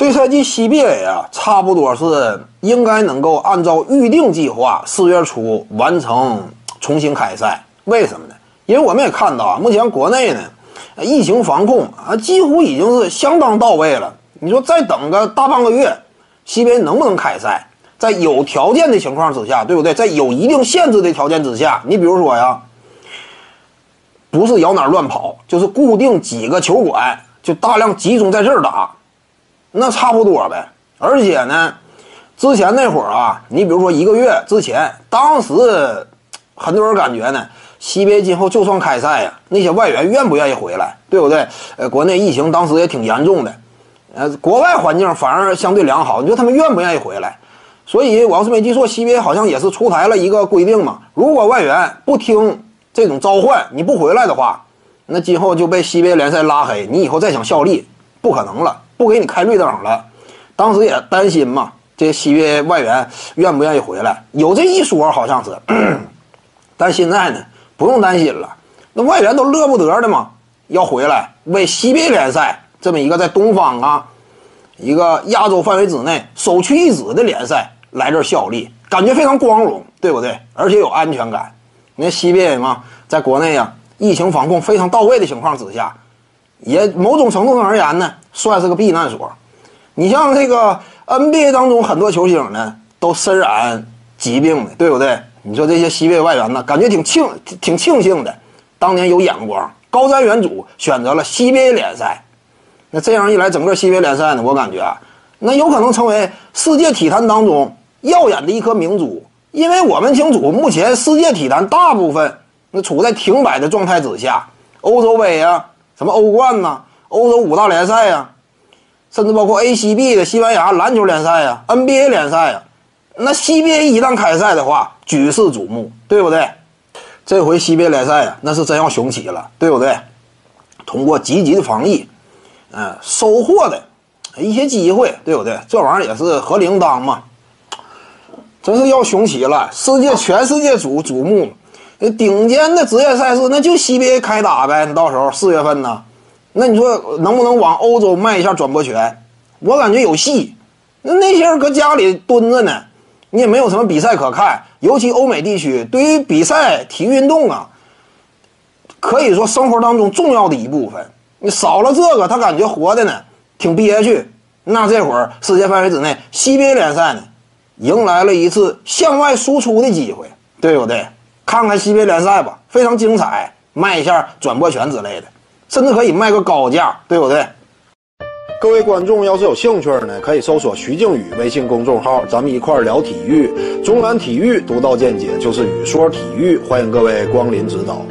这赛季 CBA 啊，差不多是应该能够按照预定计划四月初完成重新开赛。为什么呢？因为我们也看到啊，目前国内呢，疫情防控啊，几乎已经是相当到位了。你说再等个大半个月，CBA 能不能开赛？在有条件的情况之下，对不对？在有一定限制的条件之下，你比如说呀，不是摇哪乱跑，就是固定几个球馆，就大量集中在这儿打。那差不多呗，而且呢，之前那会儿啊，你比如说一个月之前，当时很多人感觉呢，CBA 今后就算开赛呀，那些外援愿不愿意回来，对不对？呃，国内疫情当时也挺严重的，呃，国外环境反而相对良好，你说他们愿不愿意回来？所以我要是没记错，CBA 好像也是出台了一个规定嘛，如果外援不听这种召唤，你不回来的话，那今后就被 CBA 联赛拉黑，你以后再想效力不可能了。不给你开绿灯了，当时也担心嘛，这西边外援愿不愿意回来？有这一说，好像是。但现在呢，不用担心了，那外援都乐不得的嘛，要回来为西边联赛这么一个在东方啊，一个亚洲范围之内首屈一指的联赛来这效力，感觉非常光荣，对不对？而且有安全感。你看西边嘛，在国内呀，疫情防控非常到位的情况之下。也某种程度上而言呢，算是个避难所。你像这个 NBA 当中很多球星呢，都身染疾病的，对不对？你说这些西北外援呢，感觉挺庆挺庆幸的，当年有眼光，高瞻远瞩，选择了西北联赛。那这样一来，整个西北联赛呢，我感觉啊，那有可能成为世界体坛当中耀眼的一颗明珠。因为我们清楚，目前世界体坛大部分那处在停摆的状态之下，欧洲杯啊。什么欧冠呐，欧洲五大联赛呀，甚至包括 ACB 的西班牙篮球联赛呀，NBA 联赛呀，那 CBA 一旦开赛的话，举世瞩目，对不对？这回 CBA 联赛呀，那是真要雄起了，对不对？通过积极的防疫，嗯，收获的一些机会，对不对？这玩意儿也是合铃铛嘛，真是要雄起了，世界全世界瞩瞩目。那顶尖的职业赛事，那就 CBA 开打呗。你到时候四月份呢，那你说能不能往欧洲卖一下转播权？我感觉有戏。那那些人搁家里蹲着呢，你也没有什么比赛可看。尤其欧美地区，对于比赛、体育运动啊，可以说生活当中重要的一部分。你少了这个，他感觉活的呢挺憋屈。那这会儿世界范围之内，CBA 联赛呢，迎来了一次向外输出的机会，对不对？看看西北联赛吧，非常精彩，卖一下转播权之类的，甚至可以卖个高价，对不对？各位观众要是有兴趣呢，可以搜索徐静宇微信公众号，咱们一块聊体育，中南体育独到见解就是语说体育，欢迎各位光临指导。